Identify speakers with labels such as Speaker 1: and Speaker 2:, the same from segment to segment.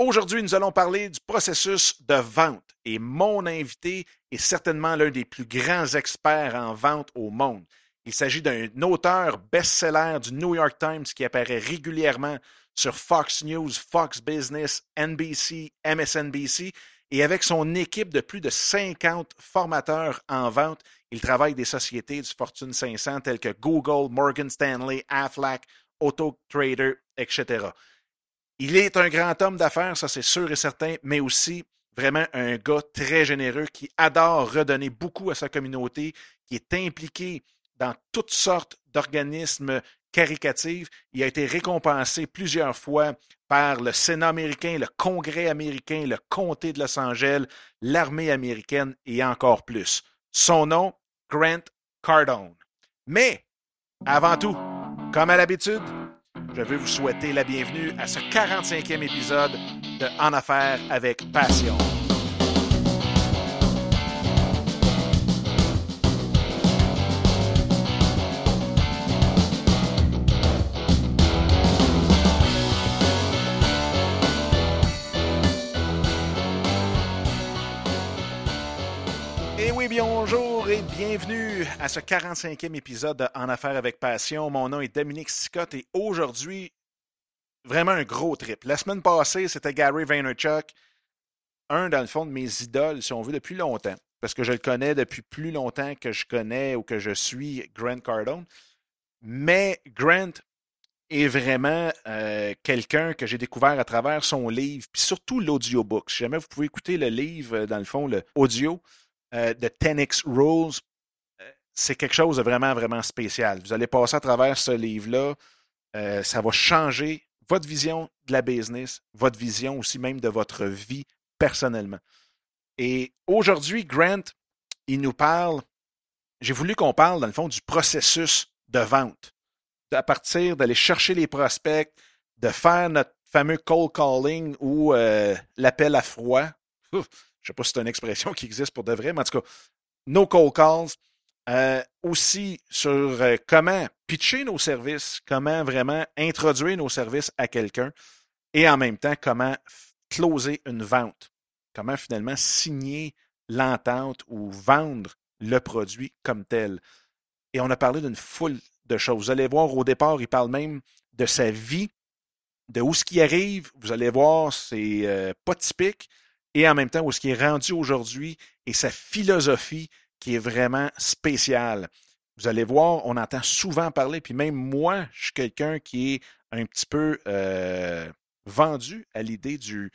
Speaker 1: Aujourd'hui, nous allons parler du processus de vente et mon invité est certainement l'un des plus grands experts en vente au monde. Il s'agit d'un auteur best-seller du New York Times qui apparaît régulièrement sur Fox News, Fox Business, NBC, MSNBC et avec son équipe de plus de 50 formateurs en vente, il travaille des sociétés du Fortune 500 telles que Google, Morgan Stanley, Aflac, Auto Trader, etc. Il est un grand homme d'affaires, ça c'est sûr et certain, mais aussi vraiment un gars très généreux qui adore redonner beaucoup à sa communauté, qui est impliqué dans toutes sortes d'organismes caricatifs. Il a été récompensé plusieurs fois par le Sénat américain, le Congrès américain, le Comté de Los Angeles, l'armée américaine et encore plus. Son nom, Grant Cardone. Mais, avant tout, comme à l'habitude, je veux vous souhaiter la bienvenue à ce 45e épisode de En affaires avec passion. Bienvenue à ce 45e épisode de En Affaires avec Passion. Mon nom est Dominique Scott et aujourd'hui, vraiment un gros trip. La semaine passée, c'était Gary Vaynerchuk, un dans le fond de mes idoles, si on veut, depuis longtemps. Parce que je le connais depuis plus longtemps que je connais ou que je suis Grant Cardone. Mais Grant est vraiment euh, quelqu'un que j'ai découvert à travers son livre, puis surtout l'audiobook. Si jamais vous pouvez écouter le livre, euh, dans le fond, le audio, euh, de 10X Rules, c'est quelque chose de vraiment, vraiment spécial. Vous allez passer à travers ce livre-là. Euh, ça va changer votre vision de la business, votre vision aussi même de votre vie personnellement. Et aujourd'hui, Grant, il nous parle, j'ai voulu qu'on parle, dans le fond, du processus de vente. À partir d'aller chercher les prospects, de faire notre fameux cold calling ou l'appel à froid. Je ne sais pas si c'est une expression qui existe pour de vrai, mais en tout cas, no call calls. Euh, aussi sur euh, comment pitcher nos services, comment vraiment introduire nos services à quelqu'un et en même temps comment closer une vente, comment finalement signer l'entente ou vendre le produit comme tel. Et on a parlé d'une foule de choses. Vous allez voir au départ, il parle même de sa vie, de où ce qui arrive. Vous allez voir, c'est euh, pas typique et en même temps où ce qui est rendu aujourd'hui et sa philosophie qui est vraiment spéciale. Vous allez voir, on entend souvent parler, puis même moi, je suis quelqu'un qui est un petit peu euh, vendu à l'idée du,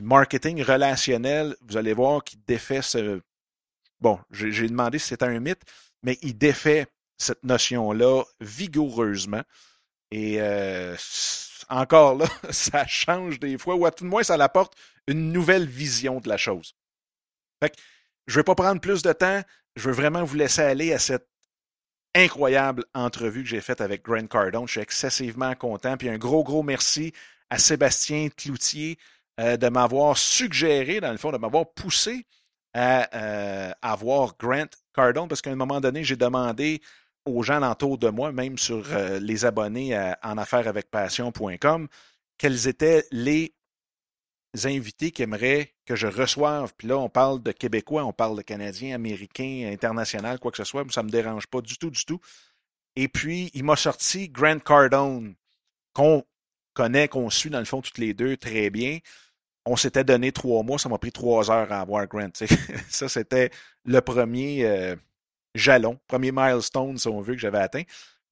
Speaker 1: marketing relationnel. Vous allez voir qu'il défait ce... Bon, j'ai demandé si c'était un mythe, mais il défait cette notion-là vigoureusement. Et euh, encore là, ça change des fois, ou à tout le moins, ça apporte une nouvelle vision de la chose. Fait je ne vais pas prendre plus de temps, je veux vraiment vous laisser aller à cette incroyable entrevue que j'ai faite avec Grant Cardone. Je suis excessivement content. Puis un gros, gros merci à Sébastien Cloutier euh, de m'avoir suggéré, dans le fond, de m'avoir poussé à euh, avoir Grant Cardone, parce qu'à un moment donné, j'ai demandé aux gens autour de moi, même sur euh, les abonnés en affaires avec passion.com, quels étaient les invités qui que je reçoive. Puis là, on parle de Québécois, on parle de Canadiens, Américains, international, quoi que ce soit. Ça ne me dérange pas du tout, du tout. Et puis, il m'a sorti Grant Cardone, qu'on connaît, qu'on suit dans le fond toutes les deux très bien. On s'était donné trois mois, ça m'a pris trois heures à avoir Grant. ça, c'était le premier. Euh, jalon, premier milestone, si on veut, que j'avais atteint.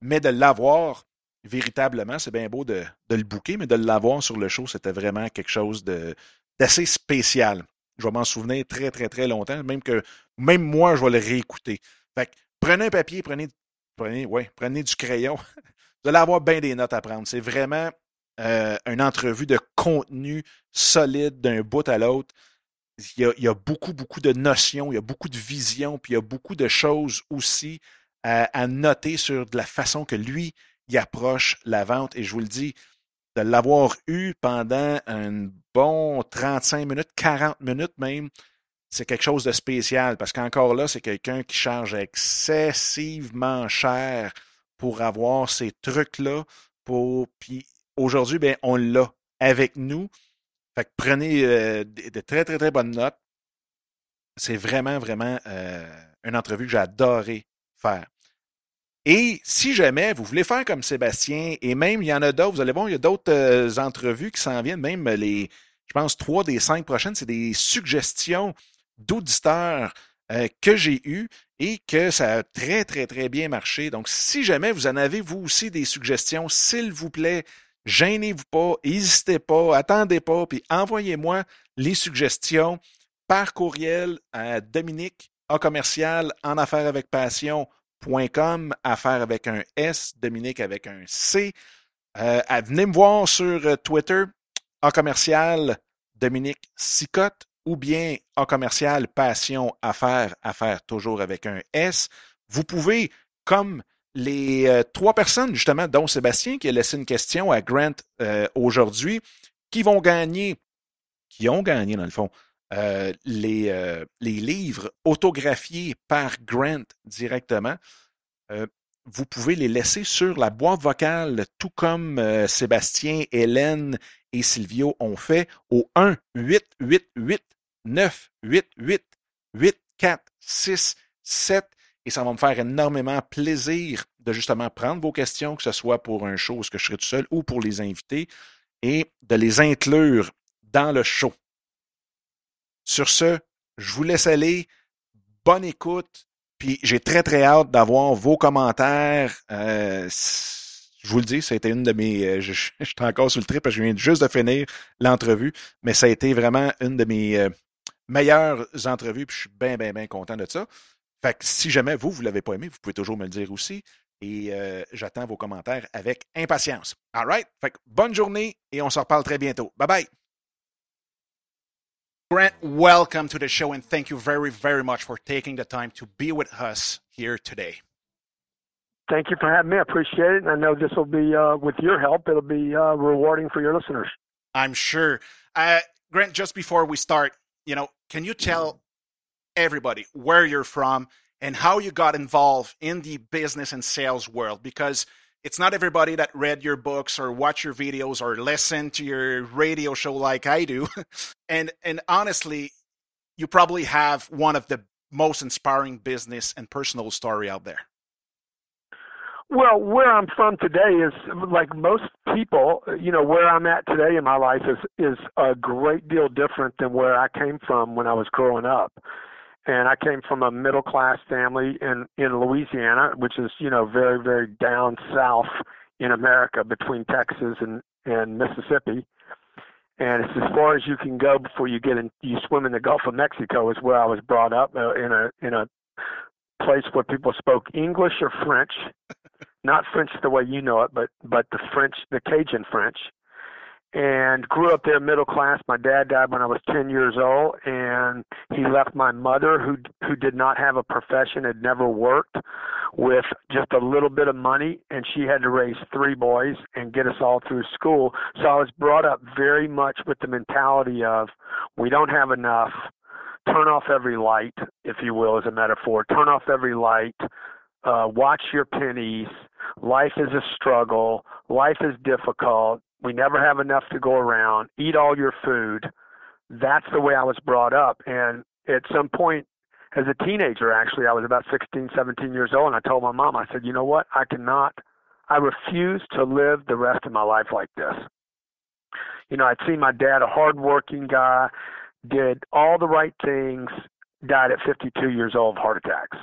Speaker 1: Mais de l'avoir véritablement, c'est bien beau de, le bouquer, mais de l'avoir sur le show, c'était vraiment quelque chose d'assez spécial. Je vais m'en souvenir très, très, très longtemps, même que même moi, je vais le réécouter. Fait prenez un papier, prenez, prenez, ouais, prenez du crayon. Vous allez avoir bien des notes à prendre. C'est vraiment euh, une entrevue de contenu solide d'un bout à l'autre il y, a, beaucoup, beaucoup de notions, il y a beaucoup de visions, puis il y a beaucoup de choses aussi à, noter sur la façon que lui, il approche la vente. Et je vous le dis, de l'avoir eu pendant un bon 35 minutes, 40 minutes même, c'est quelque chose de spécial parce qu'encore là, c'est quelqu'un qui charge excessivement cher pour avoir ces trucs-là. Puis aujourd'hui, ben, on l'a avec nous. Prenez euh, de, très, très, très bonnes notes. C'est vraiment, vraiment euh, une entrevue que j'ai adoré faire. Et si jamais vous voulez faire comme Sébastien, et même il y en a d'autres, vous allez voir, il y a d'autres euh, entrevues qui s'en viennent, même les, je pense, trois des cinq prochaines, c'est des suggestions d'auditeurs que j'ai eues et que ça a très, très, très bien marché. Donc, si jamais vous en avez, vous aussi, des suggestions, s'il vous plaît, Gênez-vous pas, n'hésitez pas, attendez pas, puis envoyez-moi les suggestions par courriel à Dominique en commercial en affaires avec passion.com, affaires avec un S, Dominique avec un C. Euh, venez me voir sur euh, Twitter en commercial Dominique Sicotte ou bien en commercial Passion Affaires, Affaires toujours avec un S. Vous pouvez, comme les euh, trois personnes, justement, dont Sébastien, qui a laissé une question à Grant euh, aujourd'hui, qui vont gagner, qui ont gagné, dans le fond, euh, les, livres autographiés par Grant directement. vous pouvez les laisser sur la boîte vocale, tout comme Sébastien, Hélène et Silvio ont fait au 1 888 988 8467 et ça va me faire énormément plaisir de justement prendre vos questions, que ce soit pour un show où je serai tout seul ou pour les invités, et de les inclure dans le show. Sur ce, je vous laisse aller. Bonne écoute. Puis j'ai très, très hâte d'avoir vos commentaires. Euh, je vous le dis, ça a été une de mes. Euh, je, suis encore sur le trip parce je viens juste de finir l'entrevue, mais ça a été vraiment une de mes euh, meilleures entrevues. Puis je suis bien, bien, bien content de ça. Fait que si jamais vous, vous ne l'avez pas aimé, vous pouvez toujours me le dire aussi. Et j'attends vos commentaires avec impatience. All right? Fait que bonne journée et on se reparle très bientôt. Bye bye. Grant, welcome to the show and thank you very, very much for taking the time to be with us here today.
Speaker 2: Thank you for having me. I appreciate it. And I know this will be, uh, with your help, it'll be uh, rewarding for your listeners.
Speaker 1: I'm sure. Uh, Grant, just before we start, you know, can you tell everybody where you're from and how you got involved in the business and sales world because it's not everybody that read your books or watch your videos or listen to your radio show like I do. and and honestly, you probably have one of the most inspiring business and personal story out there.
Speaker 2: Well, where I'm from today is like most people, you know, where I'm at today in my life is is a great deal different than where I came from when I was growing up and I came from a middle class family in in Louisiana, which is you know very very down south in America between Texas and and Mississippi, and it's as far as you can go before you get in. You swim in the Gulf of Mexico is where I was brought up uh, in a in a place where people spoke English or French, not French the way you know it, but but the French, the Cajun French and grew up there middle class. My dad died when I was 10 years old and he left my mother who who did not have a profession, had never worked with just a little bit of money and she had to raise three boys and get us all through school. So I was brought up very much with the mentality of we don't have enough. Turn off every light, if you will, as a metaphor. Turn off every light. Uh, watch your pennies. Life is a struggle. Life is difficult we never have enough to go around. Eat all your food. That's the way I was brought up. And at some point, as a teenager, actually, I was about 16, 17 years old, and I told my mom, I said, you know what? I cannot, I refuse to live the rest of my life like this. You know, I'd seen my dad, a hardworking guy, did all the right things, died at 52 years old of heart attacks.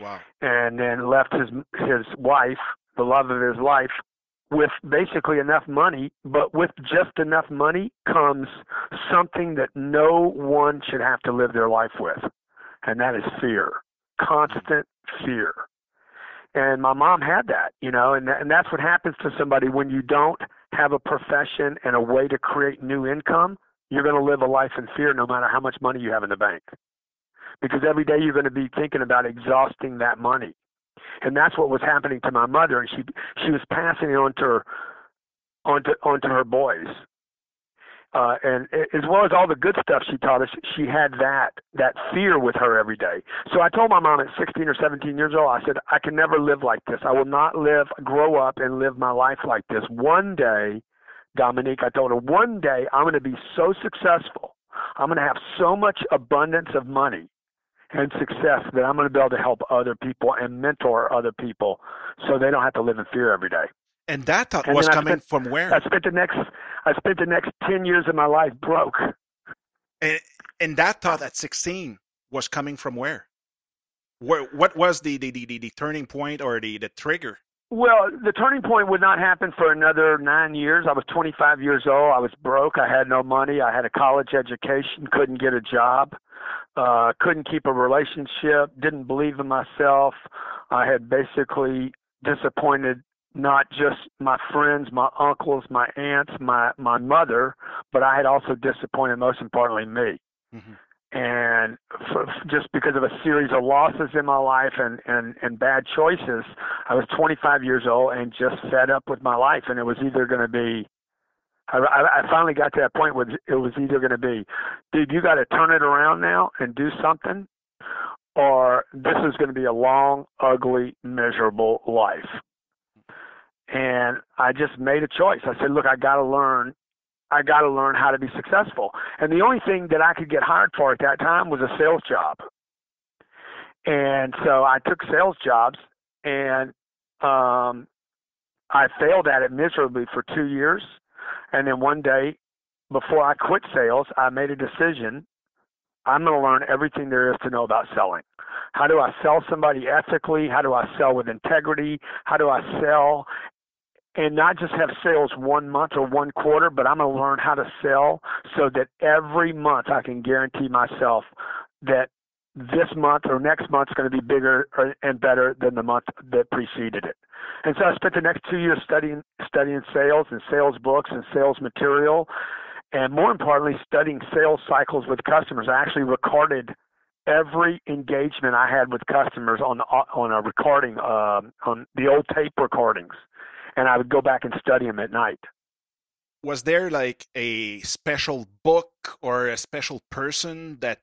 Speaker 1: Wow.
Speaker 2: And then left his his wife, the love of his life, with basically enough money, but with just enough money comes something that no one should have to live their life with, and that is fear, constant fear. And my mom had that, you know, and and that's what happens to somebody when you don't have a profession and a way to create new income. You're going to live a life in fear no matter how much money you have in the bank. Because every day you're going to be thinking about exhausting that money and that's what was happening to my mother, and she she was passing it on to her onto onto her boys. Uh, and as well as all the good stuff she taught us, she had that that fear with her every day. So I told my mom at 16 or 17 years old, I said, I can never live like this. I will not live, grow up, and live my life like this. One day, Dominique, I told her, one day I'm going to be so successful. I'm going to have so much abundance of money and success that I'm going to be able to help other people and mentor other people so they don't have to live in fear every day.
Speaker 1: And that thought and was coming
Speaker 2: spent,
Speaker 1: from where?
Speaker 2: I spent the next I spent the next 10 years of my life broke.
Speaker 1: And, and that thought at 16 was coming from where? Where what was the the, the, the turning point or the, the trigger?
Speaker 2: Well, the turning point would not happen for another nine years. I was 25 years old. I was broke. I had no money. I had a college education, couldn't get a job, uh, couldn't keep a relationship, didn't believe in myself. I had basically disappointed not just my friends, my uncles, my aunts, my my mother, but I had also disappointed most importantly me. Mm-hmm and for, just because of a series of losses in my life and, and, and bad choices, I was 25 years old and just fed up with my life. And it was either going to be, I, I finally got to that point where it was either going to be, dude, you got to turn it around now and do something, or this is going to be a long, ugly, miserable life. And I just made a choice. I said, look, I got to learn I got to learn how to be successful. And the only thing that I could get hired for at that time was a sales job. And so I took sales jobs and um, I failed at it miserably for two years. And then one day, before I quit sales, I made a decision. I'm going to learn everything there is to know about selling. How do I sell somebody ethically? How do I sell with integrity? How do I sell and not just have sales one month or one quarter, but I'm going to learn how to sell so that every month I can guarantee myself that this month or next month is going to be bigger and better than the month that preceded it. And so I spent the next two years studying studying sales and sales books and sales material, and more importantly, studying sales cycles with customers. I actually recorded every engagement I had with customers on on a recording uh, on the old tape recordings and I would go back and study them at night.
Speaker 1: Was there like a special book or a special person that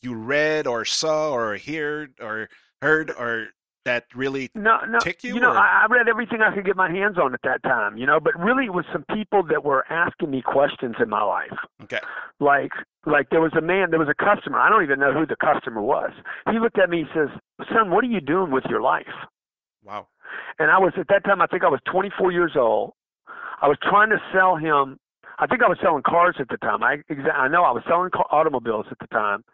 Speaker 1: you read or saw or heard or heard or that really
Speaker 2: no, no,
Speaker 1: tick you?
Speaker 2: You know,
Speaker 1: or?
Speaker 2: I read everything I could get my hands on at that time, you know, but really it was some people that were asking me questions in my life.
Speaker 1: Okay.
Speaker 2: Like like there was a man, there was a customer. I don't even know who the customer was. He looked at me, he says, Son, what are you doing with your life?
Speaker 1: Wow.
Speaker 2: And I was at that time, I think I was 24 years old. I was trying to sell him. I think I was selling cars at the time. I I know I was selling car, automobiles at the time,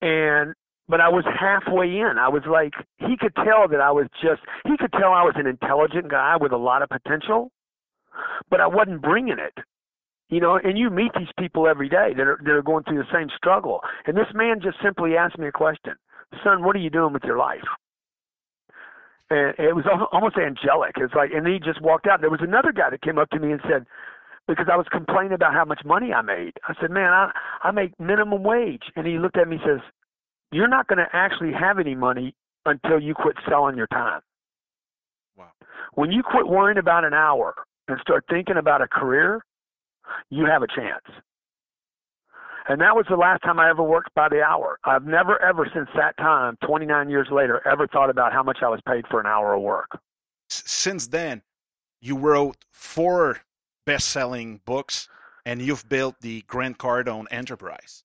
Speaker 2: and but I was halfway in. I was like, he could tell that I was just. He could tell I was an intelligent guy with a lot of potential, but I wasn't bringing it. You know, and you meet these people every day that are that are going through the same struggle. And this man just simply asked me a question, son, what are you doing with your life? and it was almost angelic. It's like, and he just walked out. There was another guy that came up to me and said, because I was complaining about how much money I made. I said, man, I I make minimum wage, and he looked at me and says, you're not going to actually have any money until you quit selling your time.
Speaker 1: Wow.
Speaker 2: When you quit worrying about an hour and start thinking about a career, you have a chance. And that was the last time I ever worked by the hour. I've never, ever since that time, 29 years later, ever thought about how much I was paid for an hour of work.
Speaker 1: Since then, you wrote four best selling books and you've built the Grant Cardone enterprise.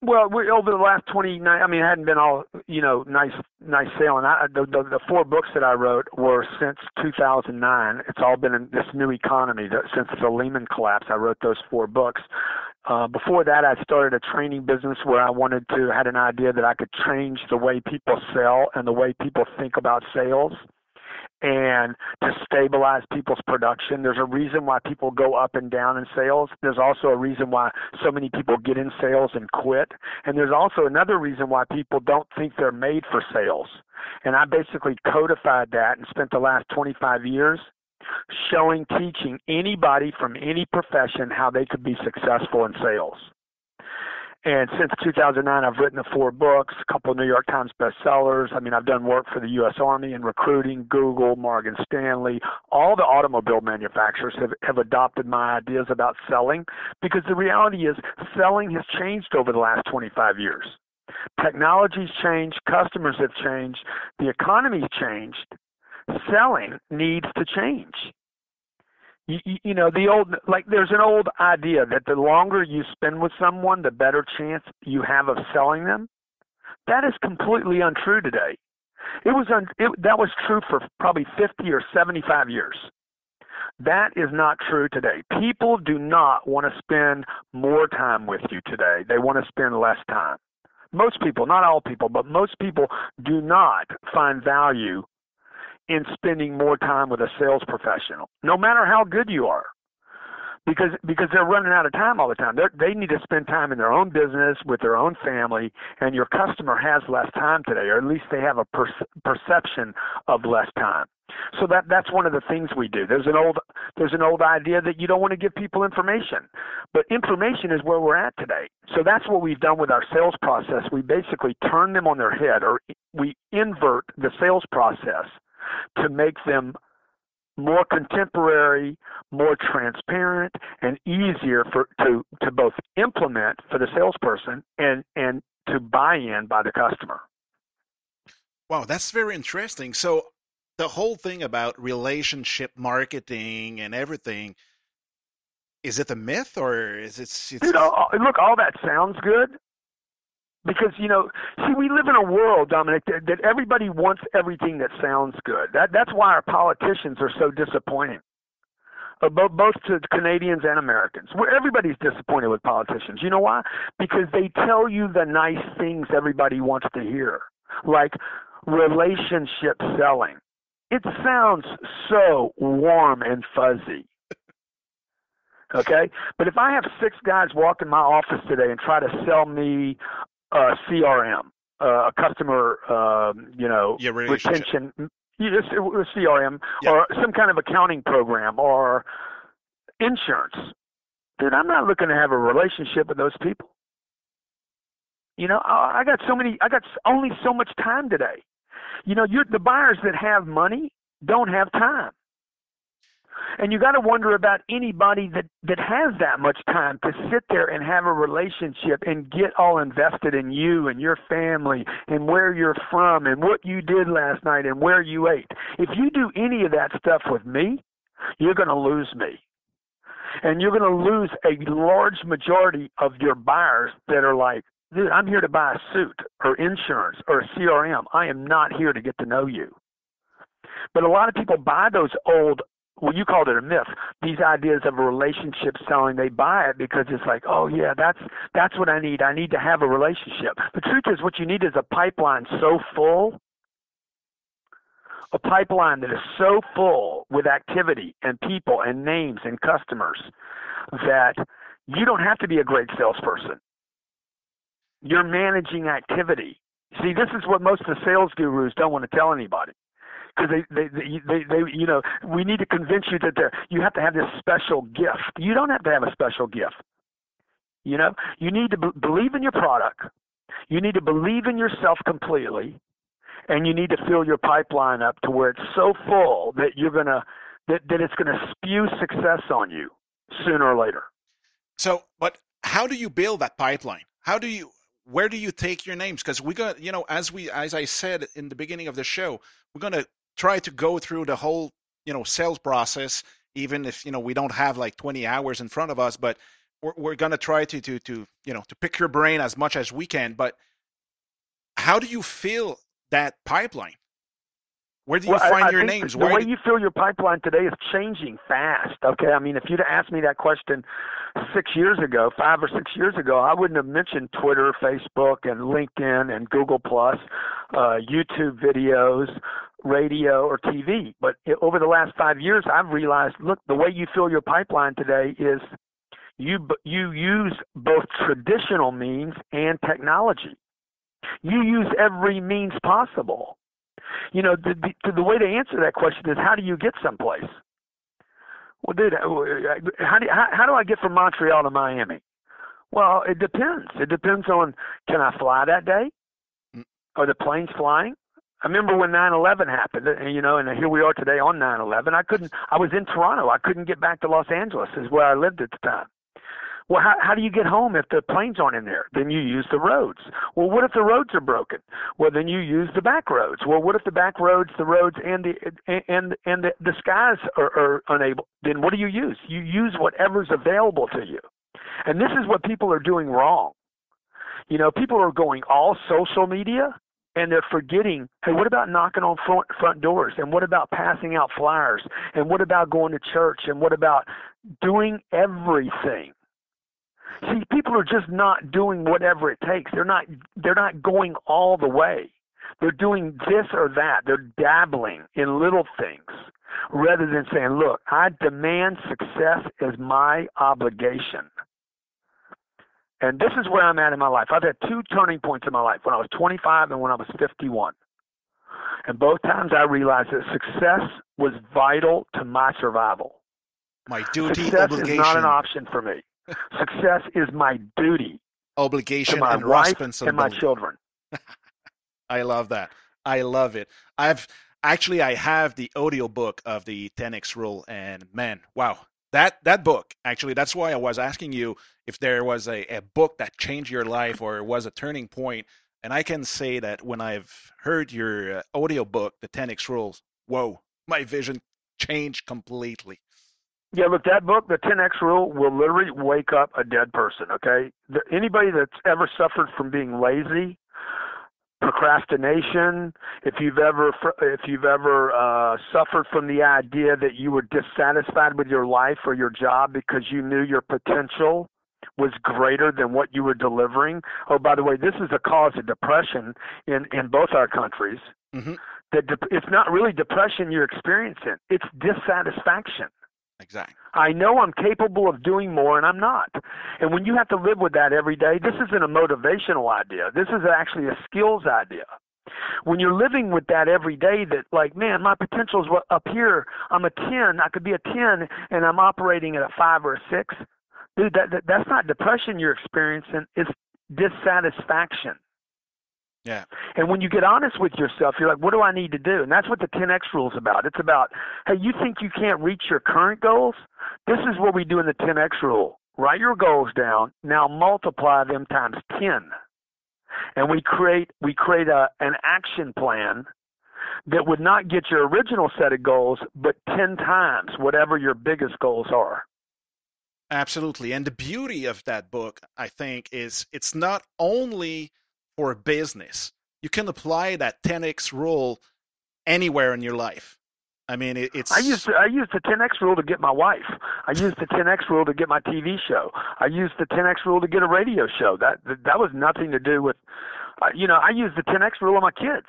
Speaker 2: Well, we, over the last 29, I mean, it hadn't been all, you know, nice, nice sailing. I, the, the, the four books that I wrote were since 2009. It's all been in this new economy. That, since the Lehman collapse, I wrote those four books. Uh, before that, I started a training business where I wanted to, had an idea that I could change the way people sell and the way people think about sales and to stabilize people's production. There's a reason why people go up and down in sales. There's also a reason why so many people get in sales and quit. And there's also another reason why people don't think they're made for sales. And I basically codified that and spent the last 25 years showing, teaching anybody from any profession how they could be successful in sales. And since 2009, I've written the four books, a couple of New York Times bestsellers. I mean, I've done work for the U.S. Army in recruiting, Google, Morgan Stanley. All the automobile manufacturers have, have adopted my ideas about selling because the reality is selling has changed over the last 25 years. Technology's changed, customers have changed, the economy's changed. Selling needs to change. You, you, know, the old, like, there's an old idea that the longer you spend with someone, the better chance you have of selling them. That is completely untrue today. It was un, it, that was true for probably 50 or 75 years. That is not true today. People do not want to spend more time with you today. They want to spend less time. Most people, not all people, but most people do not find value in spending more time with a sales professional, no matter how good you are. Because because they're running out of time all the time. They're, they need to spend time in their own business with their own family, and your customer has less time today, or at least they have a per- perception of less time. So that that's one of the things we do. There's an old there's an old idea that you don't want to give people information, but information is where we're at today. So that's what we've done with our sales process. We basically turn them on their head, or we invert the sales process to make them more contemporary, more transparent, and easier for to to both implement for the salesperson and and to buy in by the customer.
Speaker 1: Wow, that's very interesting. So the whole thing about relationship marketing and everything is it a myth or is it it's...
Speaker 2: you know uh, look all that sounds good because you know see we live in a world dominic that, that everybody wants everything that sounds good that that's why our politicians are so disappointing uh, both, both to Canadians and Americans. Where everybody's disappointed with politicians. You know why? Because they tell you the nice things everybody wants to hear, like relationship selling. It sounds so warm and fuzzy. Okay? But if I have six guys walk in my office today and try to sell me a CRM, uh, a customer, um, you know,
Speaker 1: yeah,
Speaker 2: retention, just CRM, yeah. or some kind of accounting program, or insurance, dude, I'm not looking to have a relationship with those people. You know, I got so many, I got only so much time today. You know, you're, the buyers that have money don't have time. And you got to wonder about anybody that that has that much time to sit there and have a relationship and get all invested in you and your family and where you're from and what you did last night and where you ate. If you do any of that stuff with me, you're going to lose me. And you're going to lose a large majority of your buyers that are like, dude, I'm here to buy a suit or insurance or a CRM. I am not here to get to know you. But a lot of people buy those old well, you called it a myth. These ideas of a relationship selling, they buy it because it's like, oh yeah, that's that's what I need. I need to have a relationship. The truth is, what you need is a pipeline so full, a pipeline that is so full with activity and people and names and customers that you don't have to be a great salesperson. You're managing activity. See, this is what most of the sales gurus don't want to tell anybody because they, they, they, they, they, you know, we need to convince you that you have to have this special gift. You don't have to have a special gift. You know, you need to b- believe in your product. You need to believe in yourself completely, and you need to fill your pipeline up to where it's so full that you're gonna that, that it's gonna spew success on you sooner or later.
Speaker 1: So, but how do you build that pipeline? How do you where do you take your names? Because we're gonna, you know, as we as I said in the beginning of the show, we're gonna try to go through the whole you know sales process even if you know we don't have like 20 hours in front of us but we're, we're going to try to to to you know to pick your brain as much as we can but how do you feel that pipeline where do you
Speaker 2: well,
Speaker 1: find
Speaker 2: I, I
Speaker 1: your names?
Speaker 2: The
Speaker 1: Where
Speaker 2: way
Speaker 1: do...
Speaker 2: you fill your pipeline today is changing fast. Okay, I mean, if you'd asked me that question six years ago, five or six years ago, I wouldn't have mentioned Twitter, Facebook, and LinkedIn and Google Plus, uh, YouTube videos, radio, or TV. But over the last five years, I've realized, look, the way you fill your pipeline today is you you use both traditional means and technology. You use every means possible you know, the, the, the way to answer that question is how do you get someplace? Well, dude, uh, how do, how, how do I get from Montreal to Miami? Well, it depends. It depends on can I fly that day? Mm. Are the planes flying? I remember when 9/11 happened, and uh, you know, and here we are today on 9/11. I couldn't. I was in Toronto. I couldn't get back to Los Angeles, is where I lived at the time. Well, how, how do you get home if the planes aren't in there? Then you use the roads. Well, what if the roads are broken? Well, then you use the back roads. Well, what if the back roads, the roads, and the and and the, the skies are, are unable? Then what do you use? You use whatever's available to you. And this is what people are doing wrong. You know, people are going all social media and they're forgetting, hey, what about knocking on front front doors? And what about passing out flyers? And what about going to church? And what about doing everything? See, people are just not doing whatever it takes. They're not they're not going all the way. They're doing this or that. They're dabbling in little things rather than saying, "Look, I demand success as my obligation." And this is where I'm at in my life. I've had two turning points in my life when I was 25 and when I was 51. And both times I realized that success was vital to my survival.
Speaker 1: My duty,
Speaker 2: success
Speaker 1: obligation.
Speaker 2: is not an option for me. success is my duty.
Speaker 1: Obligation
Speaker 2: to my
Speaker 1: and
Speaker 2: wife
Speaker 1: responsibility.
Speaker 2: and my children.
Speaker 1: I love that. I love it. I've actually I have the audio book of the 10x rule and man, wow. That that book, actually, that's why I was asking you if there was a, a book that changed your life or was a turning. And I can say that when I've heard your uh, audio book, the 10x rules, whoa, my vision changed completely.
Speaker 2: Yeah, look, that book, the 10X Rule, will literally wake up a dead person, okay? The, anybody that's ever suffered from being lazy, procrastination, if you've ever if you've ever uh, suffered from the idea that you were dissatisfied with your life or your job because you knew your potential was greater than what you were delivering. Oh, by the way, this is a cause of depression in in both our countries.
Speaker 1: Mm-hmm.
Speaker 2: That de- it's not really depression you're experiencing; it's dissatisfaction.
Speaker 1: Exactly.
Speaker 2: I know I'm capable of doing more and I'm not. And when you have to live with that every day, this isn't a motivational idea. This is actually a skills idea. When you're living with that every day, that like, man, my potential is up here. I'm a 10. I could be a 10 and I'm operating at a 5 or a 6. Dude, that, that that's not depression you're experiencing. It's dissatisfaction.
Speaker 1: Yeah.
Speaker 2: And when you get honest with yourself, you're like, what do I need to do? And that's what the 10X rule is about. It's about, hey, you think you can't reach your current goals? This is what we do in the 10X rule. Write your goals down. Now multiply them times 10. And we create we create a an action plan that would not get your original set of goals, but 10 times whatever your biggest goals are.
Speaker 1: Absolutely. And the beauty of that book, I think, is it's not only for business. You can apply that 10x rule anywhere in your life. I mean, it, it's.
Speaker 2: I used to, I used the 10x rule to get my wife. I used the 10x rule to get my TV show. I used the 10x rule to get a radio show. That that, that was nothing to do with, uh, you know, I used the 10x rule on my kids.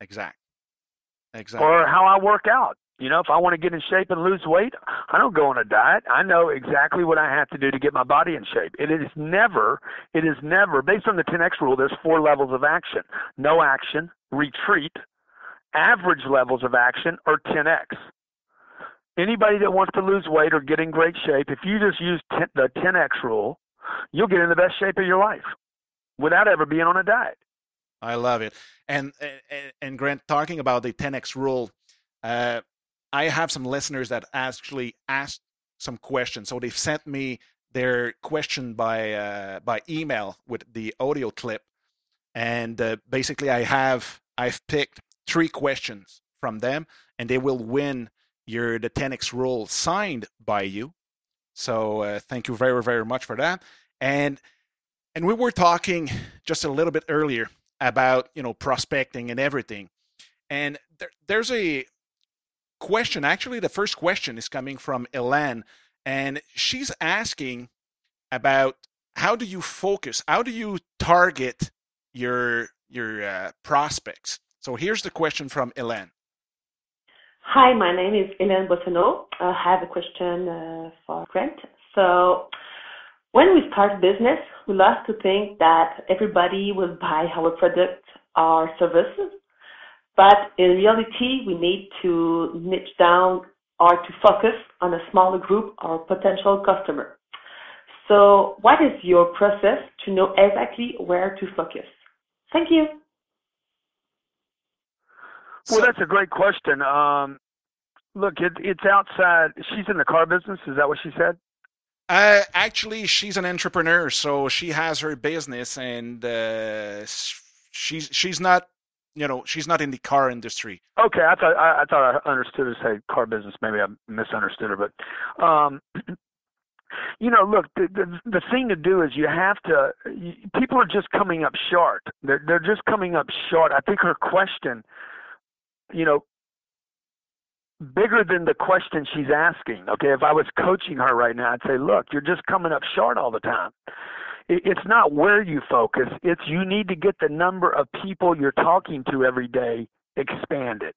Speaker 1: Exactly. Exactly.
Speaker 2: Or how I work out. You know, if I want to get in shape and lose weight, I don't go on a diet. I know exactly what I have to do to get my body in shape. It is never, it is never, based on the 10X rule, there's four levels of action no action, retreat, average levels of action, or 10X. Anybody that wants to lose weight or get in great shape, if you just use 10, the 10X rule, you'll get in the best shape of your life without ever being on a diet.
Speaker 1: I love it. And and, and Grant, talking about the 10x rule, uh, I have some listeners that actually asked some questions. So they've sent me their question by uh, by email with the audio clip, and uh, basically I have I've picked three questions from them, and they will win your the 10x rule signed by you. So uh, thank you very very much for that. And and we were talking just a little bit earlier about you know prospecting and everything, and there, there's a question, actually, the first question is coming from Elan, and she's asking about how do you focus, how do you target your your uh, prospects. So here's the question from Elan.
Speaker 3: Hi, my name is Hélène Bottineau. I have a question uh, for Grant. So, when we start business, we love to think that everybody will buy our product or services. But in reality, we need to niche down or to focus on a smaller group or potential customer. So what is your process to know exactly where to focus? Thank you.
Speaker 2: Well, that's a great question. Um, look, it, it's outside. She's in the car business. Is that what she said?
Speaker 1: Uh, actually, she's an entrepreneur, so she has her business, and uh, she's she's not, you know, she's not in the car industry.
Speaker 2: Okay, I thought I, I thought I understood her say car business. Maybe I misunderstood her, but um, you know, look, the, the the thing to do is you have to. You, people are just coming up short. They're they're just coming up short. I think her question, you know, bigger than the question she's asking. Okay, if I was coaching her right now, I'd say, look, you're just coming up short all the time. It's not where you focus, it's you need to get the number of people you're talking to every day expanded.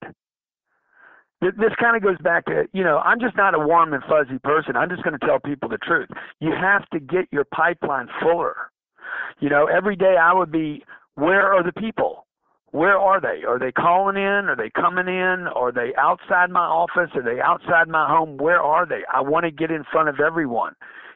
Speaker 2: This kind of goes back to, you know, I'm just not a warm and fuzzy person. I'm just going to tell people the truth. You have to get your pipeline fuller. You know, every day I would be, where are the people? where are they? Are they calling in? Are they coming in? Are they outside my office? Are they outside my home? Where are they? I want to get in front of everyone.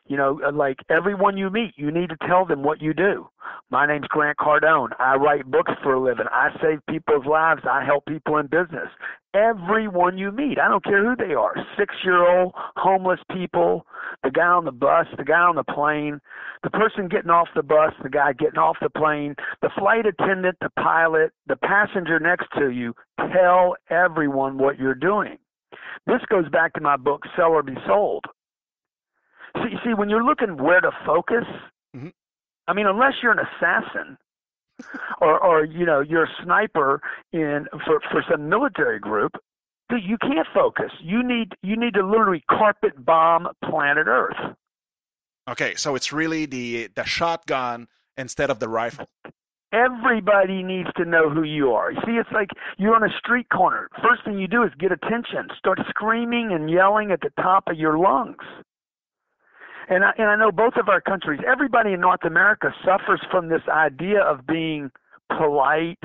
Speaker 2: You know, uh, like everyone you meet, you need to tell them what you do. My name's Grant Cardone. I write books for a living. I save people's lives. I help people in business. Everyone you meet, I don't care who they are six year old, homeless people, the guy on the bus, the guy on the plane, the person getting off the bus, the guy getting off the plane, the flight attendant, the pilot, the passenger next to you. Tell everyone what you're doing. This goes back to my book, Sell or Be Sold. See, see, when you're looking where to focus, mm-hmm. I mean, unless you're an assassin, or or you know you're a sniper in for for some military group, you can't focus. You need you need to literally carpet bomb planet Earth.
Speaker 1: Okay, so it's really the the shotgun instead of the rifle.
Speaker 2: Everybody needs to know who you are. You see, it's like you're on a street corner. First thing you do is get attention. Start screaming and yelling at the top of your lungs. And I, and I know both of our countries, everybody in North America suffers from this idea of being polite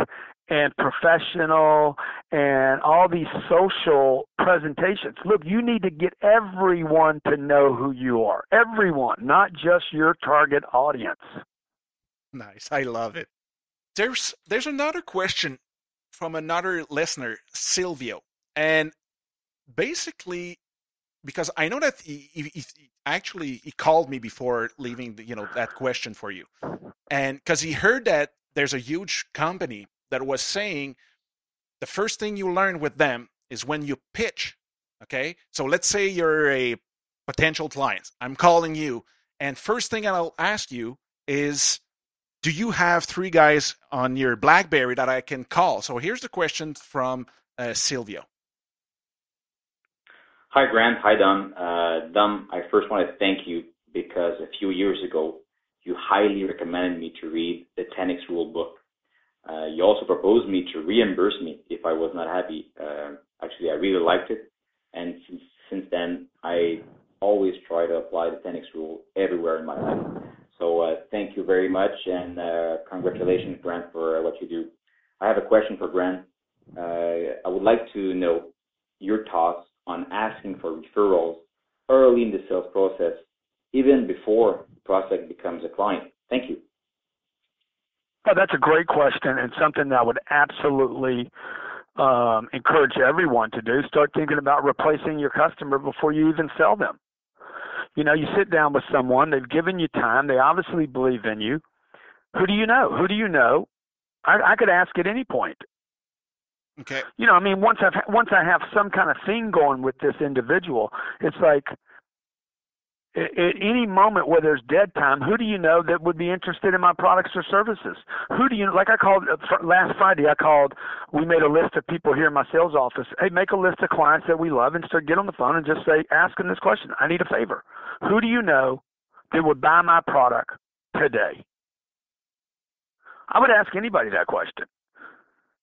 Speaker 2: and professional and all these social presentations. Look, you need to get everyone to know who you are. Everyone, not just your target audience.
Speaker 1: Nice. I love it. There's there's another question from another listener, Silvio. And basically because I know that he, he, he, actually he called me before leaving the, you know that question for you, and because he heard that there's a huge company that was saying the first thing you learn with them is when you pitch. Okay, so let's say you're a potential client. I'm calling you, and first thing I'll ask you is, do you have three guys on your BlackBerry that I can call? So here's the question from uh, Silvio.
Speaker 4: Hi, Grant. Hi, Dom. Uh, Dom, I first want to thank you because a few years ago, you highly recommended me to read the 10x Rule book. Uh, you also proposed me to reimburse me if I was not happy. Uh, actually, I really liked it. And since, since then, I always try to apply the 10x Rule everywhere in my life. So uh, thank you very much, and uh, congratulations, Grant, for what you do. I have a question for Grant. Uh, I would like to know your thoughts on asking for referrals early in the sales process, even before the prospect becomes a client? Thank you.
Speaker 2: That's a great question and something that I would absolutely um, encourage everyone to do. Start thinking about replacing your customer before you even sell them. You know, you sit down with someone, they've given you time, they obviously believe in you. Who do you know? Who do you know? I, I could ask at any point.
Speaker 1: Okay.
Speaker 2: You know, I mean, once I've once I have some kind of thing going with this individual, it's like at, any moment where there's dead time, who do you know that would be interested in my products or services? Who do you like? I called uh, last Friday. I called. We made a list of people here in my sales office. Hey, make a list of clients that we love and start get on the phone and just say, ask them this question. I need a favor. Who do you know that would buy my product today? I would ask anybody that question.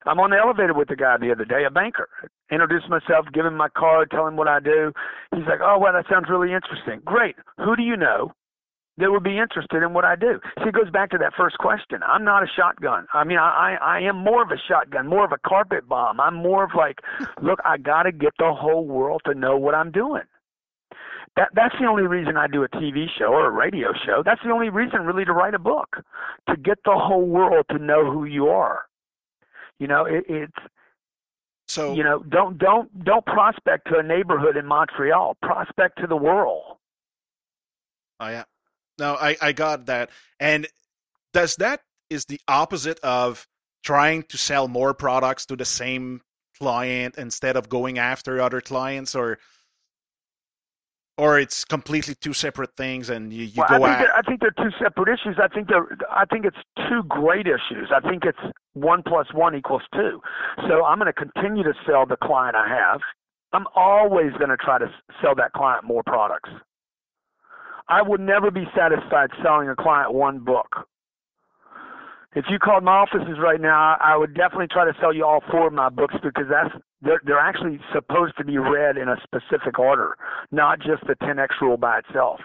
Speaker 2: I'm on the elevator with the guy the other day, a banker. Introduce myself, give him my card, tell him what I do. He's like, "Oh, well, that sounds really interesting. Great. Who do you know that would be interested in what I do?" See, it goes back to that first question. I'm not a shotgun. I mean, I I am more of a shotgun, more of a carpet bomb. I'm more of like, look, I got to get the whole world to know what I'm doing. That that's the only reason I do a TV show or a radio show. That's the only reason really to write a book, to get the whole world to know who you are. You know, it, it's
Speaker 1: so
Speaker 2: you know don't don't don't prospect to a neighborhood in Montreal. Prospect to the world.
Speaker 1: Oh yeah. No, I I got that. And does that is the opposite of trying to sell more products to the same client instead of going after other clients or or it's completely two separate things and you, you
Speaker 2: well,
Speaker 1: go
Speaker 2: I think,
Speaker 1: at
Speaker 2: I think they're two separate issues. I think they're I think it's two great issues. I think it's one plus one equals two. So I'm going to continue to sell the client I have. I'm always going to try to sell that client more products. I would never be satisfied selling a client one book. If you called my offices right now, I would definitely try to sell you all four of my books because that's they're, they're actually supposed to be read in a specific order, not just the 10x rule by itself.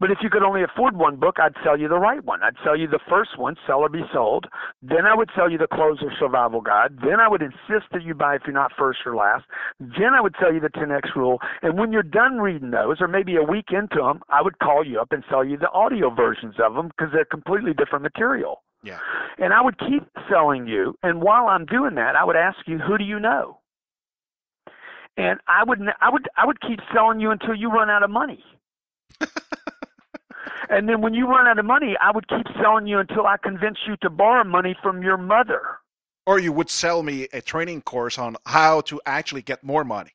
Speaker 2: But if you could only afford one book, I'd sell you the right one. I'd sell you the first one, Sell or Be Sold. Then I would sell you the Closer Survival Guide. Then I would insist that you buy if you're not first or last. Then I would sell you the 10X Rule. And when you're done reading those, or maybe a week into them, I would call you up and sell you the audio versions of them because they're completely different material.
Speaker 1: Yeah.
Speaker 2: And I would keep selling you. And while I'm doing that, I would ask you, who do you know? And I would, I would, I would keep selling you until you run out of money. and then when you run out of money, I would keep selling you until I convince you to borrow money from your mother.
Speaker 1: or you would sell me a training course on how to actually get more money.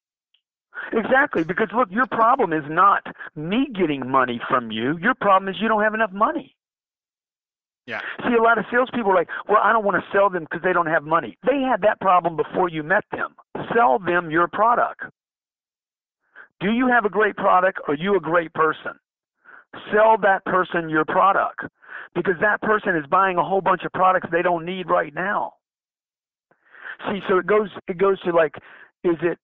Speaker 2: Exactly, because look, your problem is not me getting money from you. Your problem is you don't have enough money.
Speaker 1: Yeah.
Speaker 2: See, a lot of salespeople are like, well, I don't want to sell them because they don't have money. They had that problem before you met them. Sell them your product. Do you have a great product? Are you a great person? Sell that person your product because that person is buying a whole bunch of products they don't need right now. See, so it goes it goes to like, is it?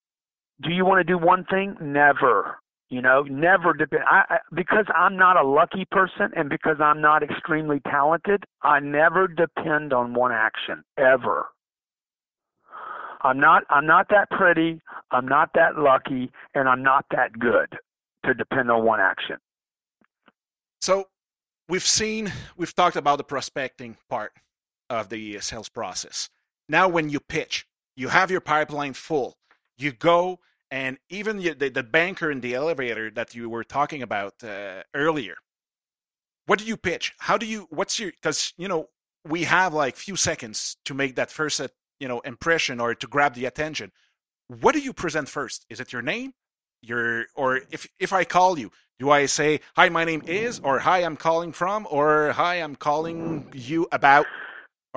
Speaker 2: Do you want to do one thing? Never. You know, never depend. I, I because I'm not a lucky person and because I'm not extremely talented, I never depend on one action ever. I'm not I'm not that pretty, I'm not that lucky, and I'm not that good to depend on one action.
Speaker 1: So we've seen, we've talked about the prospecting part of the uh, sales process. Now, when you pitch, you have your pipeline full. You go, and even the, the, banker in the elevator that you were talking about uh, earlier. What do you pitch? How do you? What's your? Because you know we have like few seconds to make that first uh, you know impression or to grab the attention. What do you present first? Is it your name? Your or if if I call you, do I say hi? My name is, or hi, I'm calling from, or hi, I'm calling you about,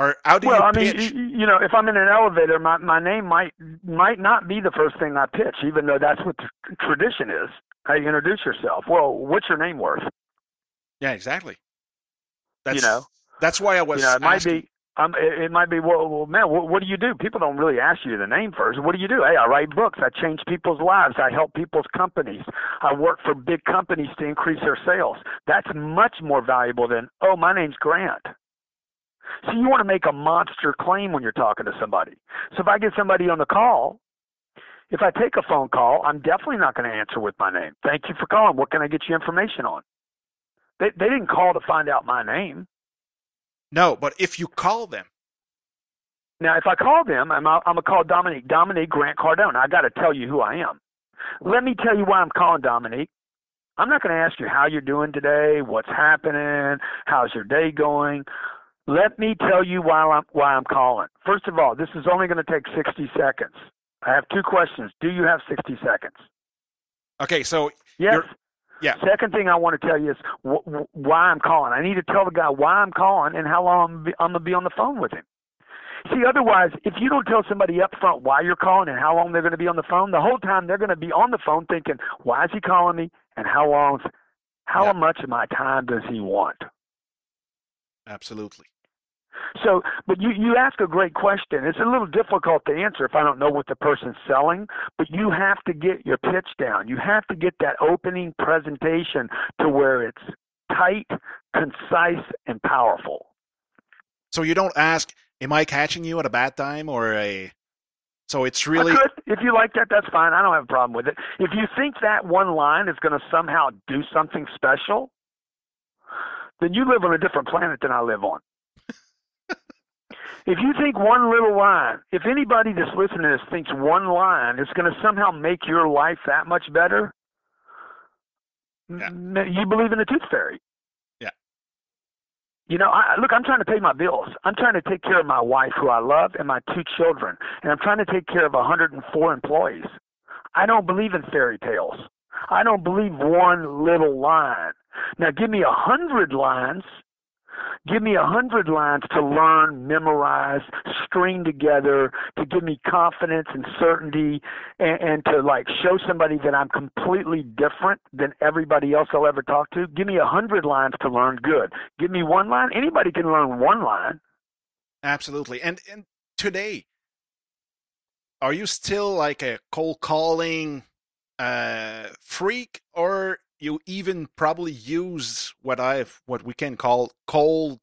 Speaker 1: or how do
Speaker 2: well,
Speaker 1: you
Speaker 2: I mean,
Speaker 1: pitch?
Speaker 2: you, you know, if I'm in an elevator, my my name might might not be the first thing I pitch, even though that's what the tradition is. How you introduce yourself? Well, what's your name worth?
Speaker 1: yeah, exactly. That's,
Speaker 2: know,
Speaker 1: that's why I was.
Speaker 2: you know, it might
Speaker 1: asking.
Speaker 2: be. Um, it, it might be. Well, well man, what, what do you do? People don't really ask you the name first. What do you do? Hey, I write books. I change people's lives. I help people's companies. I work for big companies to increase their sales. That's much more valuable than oh, my name's Grant. So you want to make a monster claim when you're talking to somebody. So if I get somebody on the call, if I take a phone call, I'm definitely not going to answer with my name. Thank you for calling. What can I get you information on? They they didn't call to find out my name.
Speaker 1: No, but if you call them,
Speaker 2: Now, if I call them, I'm I'm gonna call Dominique. Dominique Grant Cardone. I got to tell you who I am. Let me tell you why I'm calling Dominique. I'm not going to ask you how you're doing today, what's happening, how's your day going. Let me tell you why I'm why I'm calling. First of all, this is only going to take 60 seconds. I have two questions. Do you have 60 seconds?
Speaker 1: okay, so
Speaker 2: Yes.
Speaker 1: Yeah.
Speaker 2: Second thing I want to tell you is wh- wh- why I'm calling. I need to tell the guy why I'm calling and how long I'm, be- I'm going to be on the phone with him. See, otherwise, if you don't tell somebody up front why you're calling and how long they're going to be on the phone, the whole time they're going to be on the phone thinking, why is he calling me and how long, how
Speaker 1: Yeah.
Speaker 2: much of my time does he want?
Speaker 1: absolutely.
Speaker 2: So, but you, you ask a great question. It's a little difficult to answer if I don't know what the person's selling, but you have to get your pitch down. You have to get that opening presentation to where it's tight, concise, and powerful.
Speaker 1: So you don't ask, "Am I catching you at a bad time?" or a. So it's really.
Speaker 2: If you like that, that's fine. I don't have a problem with it. If you think that one line is going to somehow do something special, then you live on a different planet than I live on. If you think one little line, if anybody that's listening to this thinks one line is going to somehow make your life that much better,
Speaker 1: Yeah.
Speaker 2: You believe in the tooth fairy.
Speaker 1: Yeah.
Speaker 2: You know, I, look, I'm trying to pay my bills. I'm trying to take care of my wife, who I love, and my two children, and I'm trying to take care of 104 employees. I don't believe in fairy tales. I don't believe one little line. Now, give me a hundred lines Give me a hundred lines to learn, memorize, string together, to give me confidence and certainty, and, and to like show somebody that I'm completely different than everybody else I'll ever talk to. Give me a hundred lines to learn. Good. Give me one line. Anybody can learn one line.
Speaker 1: Absolutely. And and today, are you still like a cold calling uh, freak, or you even probably use what I've what we can call cold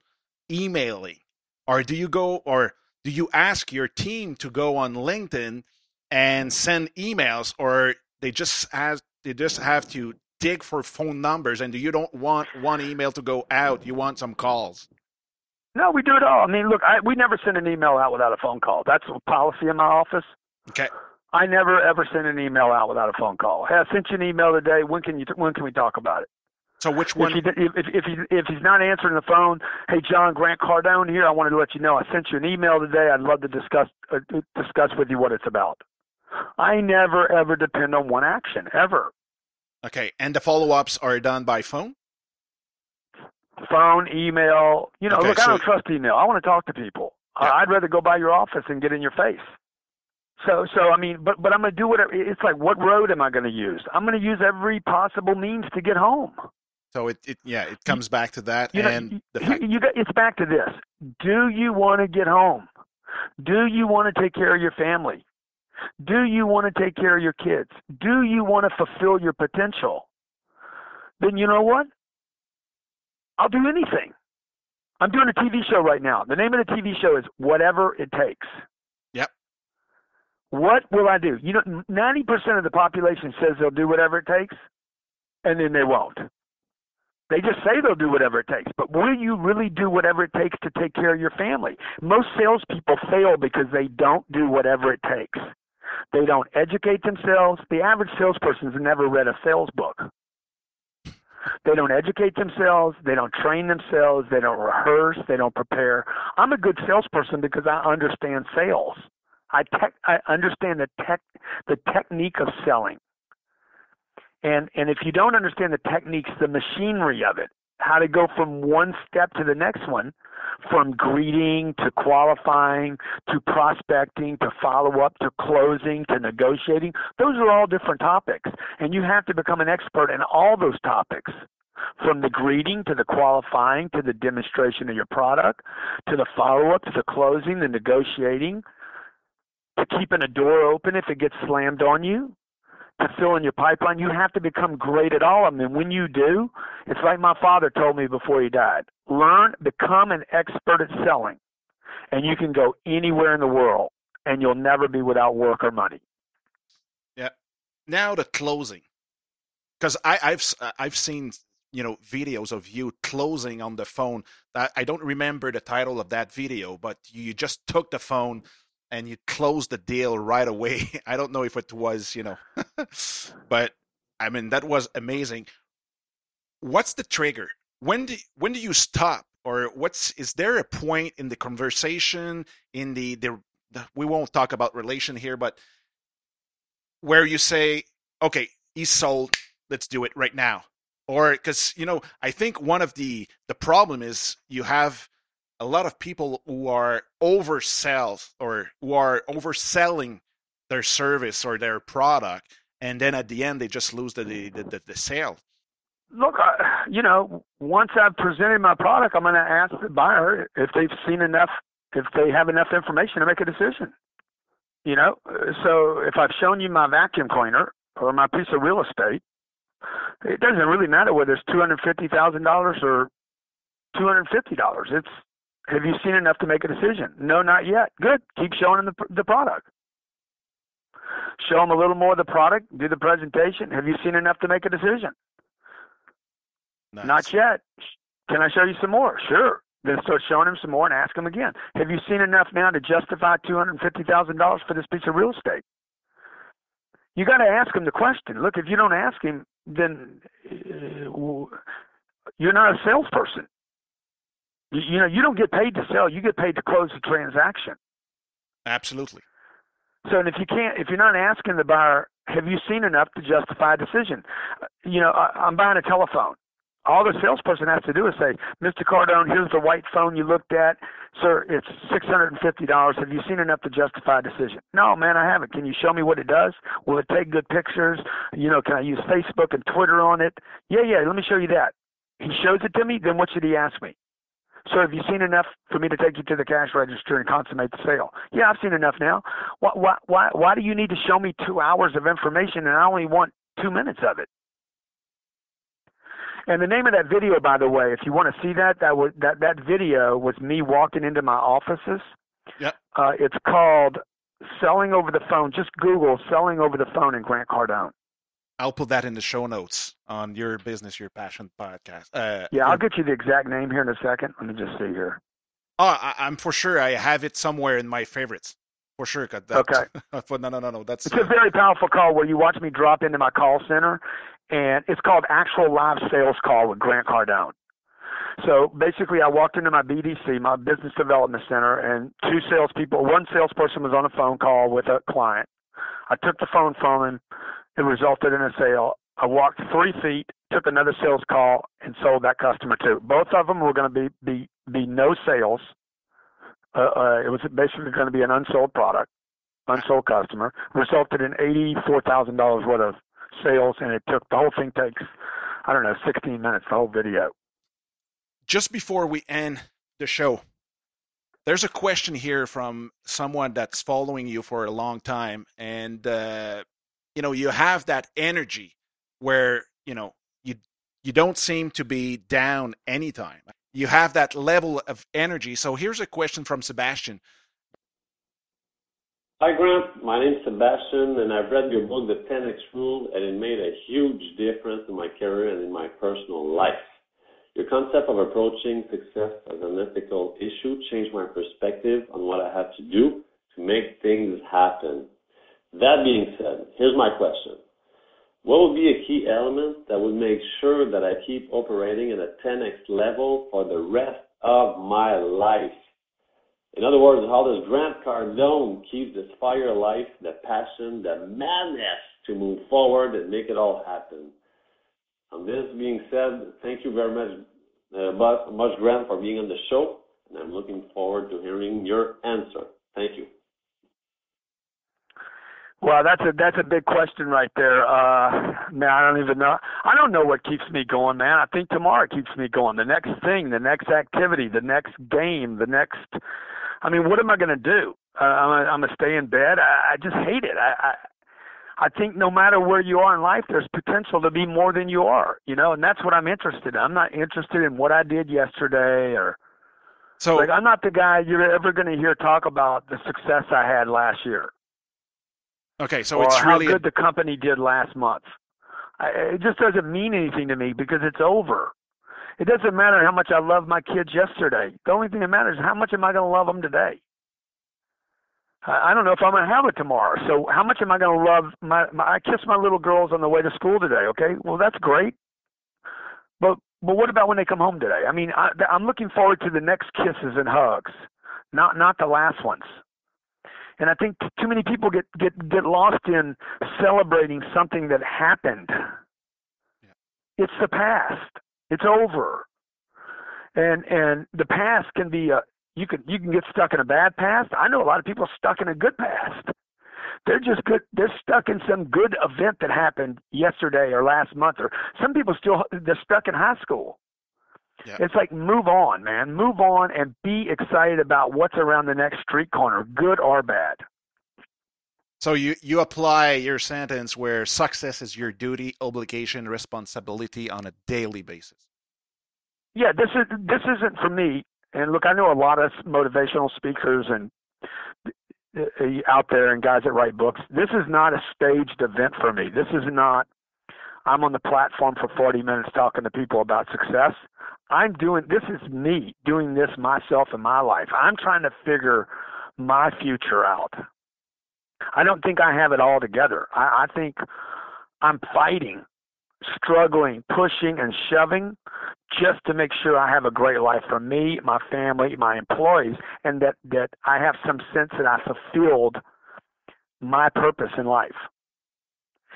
Speaker 1: emailing, or do you go or do you ask your team to go on LinkedIn and send emails, or they just have they just have to dig for phone numbers, and you don't want one email to go out, you want some calls.
Speaker 2: No, we do it all. I mean, look, I, we never send an email out without a phone call. That's a policy in my office.
Speaker 1: Okay.
Speaker 2: I never ever send an email out without a phone call. Hey, I sent you an email today. When can you? When can we talk about it?
Speaker 1: So which one?
Speaker 2: If, he, if, if, he, if he's not answering the phone, hey John Grant Cardone here. I wanted to let you know I sent you an email today. I'd love to discuss uh, discuss with you what it's about. I never ever depend on one action ever.
Speaker 1: Okay, and the follow ups are done by phone.
Speaker 2: Phone, email. You know, okay, look, so I don't trust email. I want to talk to people. Yeah. I'd rather go by your office and get in your face. So, so I mean, but but I'm going to do whatever. It's like, what road am I going to use? I'm going to use every possible means to get home.
Speaker 1: So it, it yeah, it comes back to that,
Speaker 2: you
Speaker 1: and
Speaker 2: know,
Speaker 1: the fact-
Speaker 2: you got it's back to this. Do you want to get home? Do you want to take care of your family? Do you want to take care of your kids? Do you want to fulfill your potential? Then you know what? I'll do anything. I'm doing a TV show right now. The name of the TV show is Whatever It Takes. What will I do? You know, 90% of the population says they'll do whatever it takes, and then they won't. They just say they'll do whatever it takes, but will you really do whatever it takes to take care of your family? Most salespeople fail because they don't do whatever it takes. They don't educate themselves. The average salesperson has never read a sales book. They don't educate themselves. They don't train themselves. They don't rehearse. They don't prepare. I'm a good salesperson because I understand sales. I tech, I understand the tech the technique of selling. And and if you don't understand the techniques, the machinery of it, how to go from one step to the next one, from greeting to qualifying to prospecting to follow up to closing to negotiating, those are all different topics. And you have to become an expert in all those topics. From the greeting to the qualifying to the demonstration of your product to the follow up to the closing, the negotiating, to keeping a door open if it gets slammed on you, to filling your pipeline. You have to become great at all of them. And when you do, it's like my father told me before he died learn, become an expert at selling, and you can go anywhere in the world and you'll never be without work or money.
Speaker 1: Yeah. Now the closing, because I've I've seen you know videos of you closing on the phone. I don't remember the title of that video, but you just took the phone, and you closed the deal right away. I don't know if it was, you know, but I mean that was amazing. What's the trigger? When do when do you stop? Or what's is there a point in the conversation in the the, the we won't talk about relation here, but where you say, okay, he's sold, let's do it right now. Or because you know, I think one of the the problem is you have a lot of people who are oversell or who are overselling their service or their product, and then at the end they just lose the the, the, the sale.
Speaker 2: Look, I, you know, once I've presented my product, I'm going to ask the buyer if they've seen enough, if they have enough information to make a decision. You know, so if I've shown you my vacuum cleaner or my piece of real estate, it doesn't really matter whether it's two hundred fifty thousand dollars or two hundred fifty dollars. It's have you seen enough to make a decision? No, not yet. Good. Keep showing them the, the product. Show them a little more of the product. Do the presentation. Have you seen enough to make a decision? Nice. Not yet. Can I show you some more? Sure. Then start showing them some more and ask them again. Have you seen enough now to justify two hundred and fifty thousand dollars for this piece of real estate? you got to ask him the question. Look, if you don't ask him, then uh, you're not a salesperson. You, you know, you don't get paid to sell; you get paid to close the transaction.
Speaker 1: Absolutely.
Speaker 2: So, and if you can't, if you're not asking the buyer, have you seen enough to justify a decision? Uh, you know, I, I'm buying a telephone. All the salesperson has to do is say, Mr. Cardone, here's the white phone you looked at. Sir, it's $650. Have you seen enough to justify a decision? No, man, I haven't. Can you show me what it does? Will it take good pictures? You know, can I use Facebook and Twitter on it? Yeah, yeah, let me show you that. He shows it to me, then what should he ask me? So have you seen enough for me to take you to the cash register and consummate the sale? Yeah, I've seen enough now. Why, why, why, why do you need to show me two hours of information and I only want two minutes of it? And the name of that video, by the way, if you want to see that, that was that that video was me walking into my offices.
Speaker 1: Yep.
Speaker 2: Uh, it's called "Selling Over the Phone." Just Google "Selling Over the Phone" and Grant Cardone.
Speaker 1: I'll put that in the show notes on your business, your passion podcast. Uh,
Speaker 2: yeah, I'll get you the exact name here in a second. Let me just see here.
Speaker 1: Oh, I, am for sure. I have it somewhere in my favorites. For sure. That,
Speaker 2: okay.
Speaker 1: but no, no, no, no. That's
Speaker 2: it's a very powerful call where you watch me drop into my call center, and it's called Actual Live Sales Call with Grant Cardone. So basically, I walked into my BDC, my Business Development Center, and two salespeople. One salesperson was on a phone call with a client. I took the phone from him it resulted in a sale. I walked three feet, took another sales call, and sold that customer too. Both of them were going to be be be no sales. Uh, uh, it was basically going to be an unsold product, unsold customer. Resulted in eighty four thousand dollars worth of sales, and it took the whole thing takes I don't know sixteen minutes. The whole video.
Speaker 1: Just before we end the show, there's a question here from someone that's following you for a long time, and uh, you know you have that energy where you know you you don't seem to be down anytime. You have that level of energy. So here's a question from sebastian.
Speaker 5: Hi grant. My name's sebastian and i've read your book the 10x rule and it made a huge difference in my career and in my personal life. Your concept of approaching success as an ethical issue changed my perspective on what i have to do to make things happen that being said, here's my question. What would be a key element that would make sure that I keep operating at a 10x level for the rest of my life? In other words, how does Grant Cardone keep this fire alive, the passion, the madness to move forward and make it all happen? And this being said, thank you very much, uh, much Grant, for being on the show, and I'm looking forward to hearing your answer. Thank you.
Speaker 2: Well, that's a that's a big question right there. Uh, man, I don't even know. I don't know what keeps me going, man. I think tomorrow keeps me going. The next thing, the next activity, the next game, the next. I mean, what am I going to do? Uh, I'm going to stay in bed. I, I just hate it. I, I I think no matter where you are in life, there's potential to be more than you are. You know, and that's what I'm interested in. I'm not interested in what I did yesterday or. So, like, I'm not the guy you're ever going to hear talk about the success I had last year.
Speaker 1: Okay, so it's really
Speaker 2: how good the company did last month. I, it just doesn't mean anything to me because it's over. It doesn't matter how much I loved my kids yesterday. The only thing that matters is how much am I going to love them today. I, I don't know if I'm going to have it tomorrow. So how much am I going to love my, my? I kiss my little girls on the way to school today. Okay, well that's great. But but what about when they come home today? I mean, I, I'm looking forward to the next kisses and hugs, not not the last ones. And I think too many people get get get lost in celebrating something that happened. Yeah. It's the past. It's over. And and the past can be a you can you can get stuck in a bad past. I know a lot of people stuck in a good past. They're just good. They're stuck in some good event that happened yesterday or last month, or some people still they're stuck in high school. Yeah. It's like move on, man. Move on and be excited about what's around the next street corner, good or bad.
Speaker 1: So you you apply your sentence where success is your duty, obligation, responsibility on a daily basis.
Speaker 2: Yeah, this is this isn't for me. And look, I know a lot of motivational speakers and uh, out there and guys that write books. This is not a staged event for me. This is not I'm on the platform for 40 minutes talking to people about success. I'm doing this is me doing this myself in my life. I'm trying to figure my future out. I don't think I have it all together. I, I think I'm fighting, struggling, pushing, and shoving just to make sure I have a great life for me, my family, my employees, and that, that I have some sense that I fulfilled my purpose in life.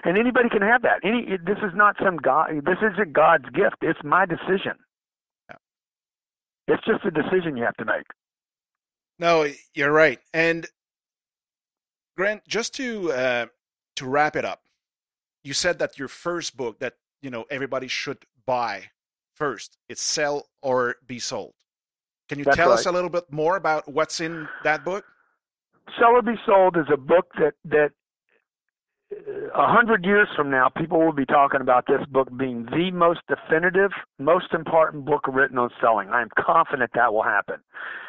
Speaker 2: And anybody can have that. Any this is not some God this isn't God's gift. It's my decision. Yeah. It's just a decision you have to make.
Speaker 1: No, you're right. And Grant, just to uh, to wrap it up, you said that your first book that you know everybody should buy first it's sell or be sold. Can you
Speaker 2: That's
Speaker 1: tell
Speaker 2: right.
Speaker 1: us a little bit more about what's in that book?
Speaker 2: Sell or Be Sold is a book that that a hundred years from now, people will be talking about this book being the most definitive, most important book written on selling. I am confident that will happen,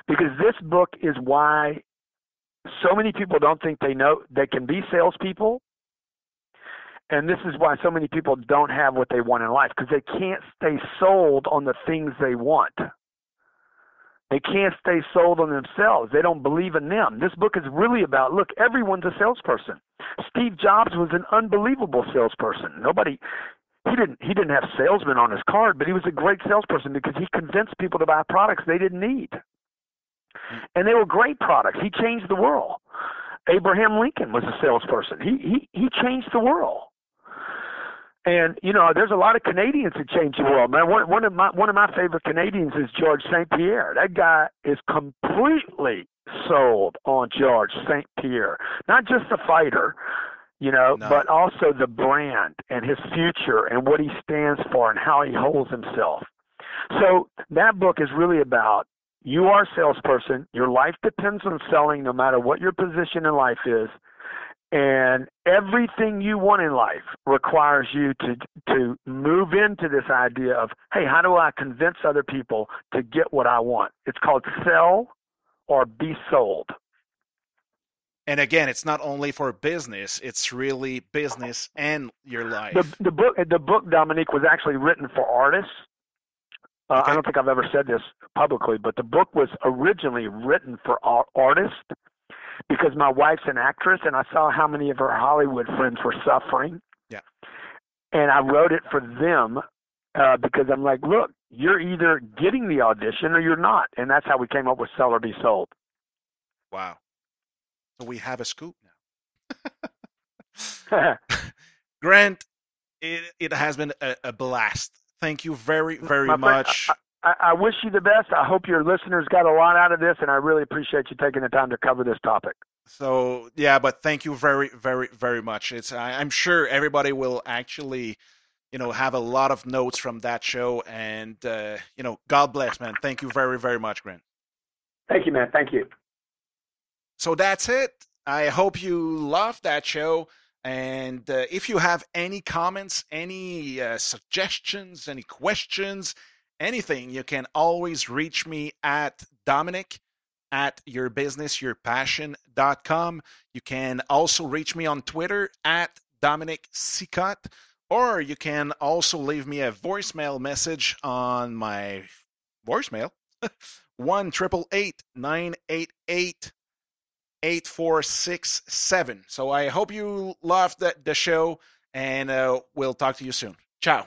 Speaker 2: because this book is why so many people don't think they know they can be salespeople, and this is why so many people don't have what they want in life because they can't stay sold on the things they want. They can't stay sold on themselves. They don't believe in them. This book is really about look, everyone's a salesperson. Steve Jobs was an unbelievable salesperson. Nobody he didn't he didn't have salesmen on his card, but he was a great salesperson because he convinced people to buy products they didn't need. And they were great products. He changed the world. Abraham Lincoln was a salesperson. He he he changed the world. And you know, there's a lot of Canadians that change the world. Man, one one of my one of my favorite Canadians is George St. Pierre. That guy is completely sold on George St. Pierre. Not just the fighter, you know,
Speaker 1: No.
Speaker 2: but also the brand and his future and what he stands for and how he holds himself. So that book is really about you are a salesperson. Your life depends on selling no matter what your position in life is. And everything you want in life requires you to to move into this idea of, hey, how do I convince other people to get what I want? It's called sell or be sold.
Speaker 1: And again, it's not only for business; it's really business and your life.
Speaker 2: The the book the book Dominique was actually written for artists. Uh,
Speaker 1: Okay.
Speaker 2: I don't think I've ever said this publicly, but the book was originally written for artists because my wife's an actress, and I saw how many of her Hollywood friends were suffering.
Speaker 1: Yeah.
Speaker 2: And I wrote it for them uh, because I'm like, look, you're either getting the audition or you're not, and that's how we came up with Sell or Be Sold.
Speaker 1: wow. So we have a scoop now. Grant, it, it has been a, a blast. Thank you very, very
Speaker 2: My friend,
Speaker 1: much.
Speaker 2: I, I wish you the best. I hope your listeners got a lot out of this, and I really appreciate you taking the time to cover this topic.
Speaker 1: So yeah, but thank you very, very, very much. It's I, I'm sure everybody will actually, you know, have a lot of notes from that show, and uh, you know, God bless, man. Thank you very, very much, Grant.
Speaker 2: Thank you, man. Thank you.
Speaker 1: So that's it. I hope you loved that show. And uh, if you have any comments, any uh, suggestions, any questions, anything, you can always reach me at Dominique at yourbusinessyourpassion.com. You can also reach me on Twitter at Dominique Sicotte, or you can also leave me a voicemail message on my voicemail 1 988 8467. So I hope you loved the, the show, and uh, we'll talk to you soon. Ciao.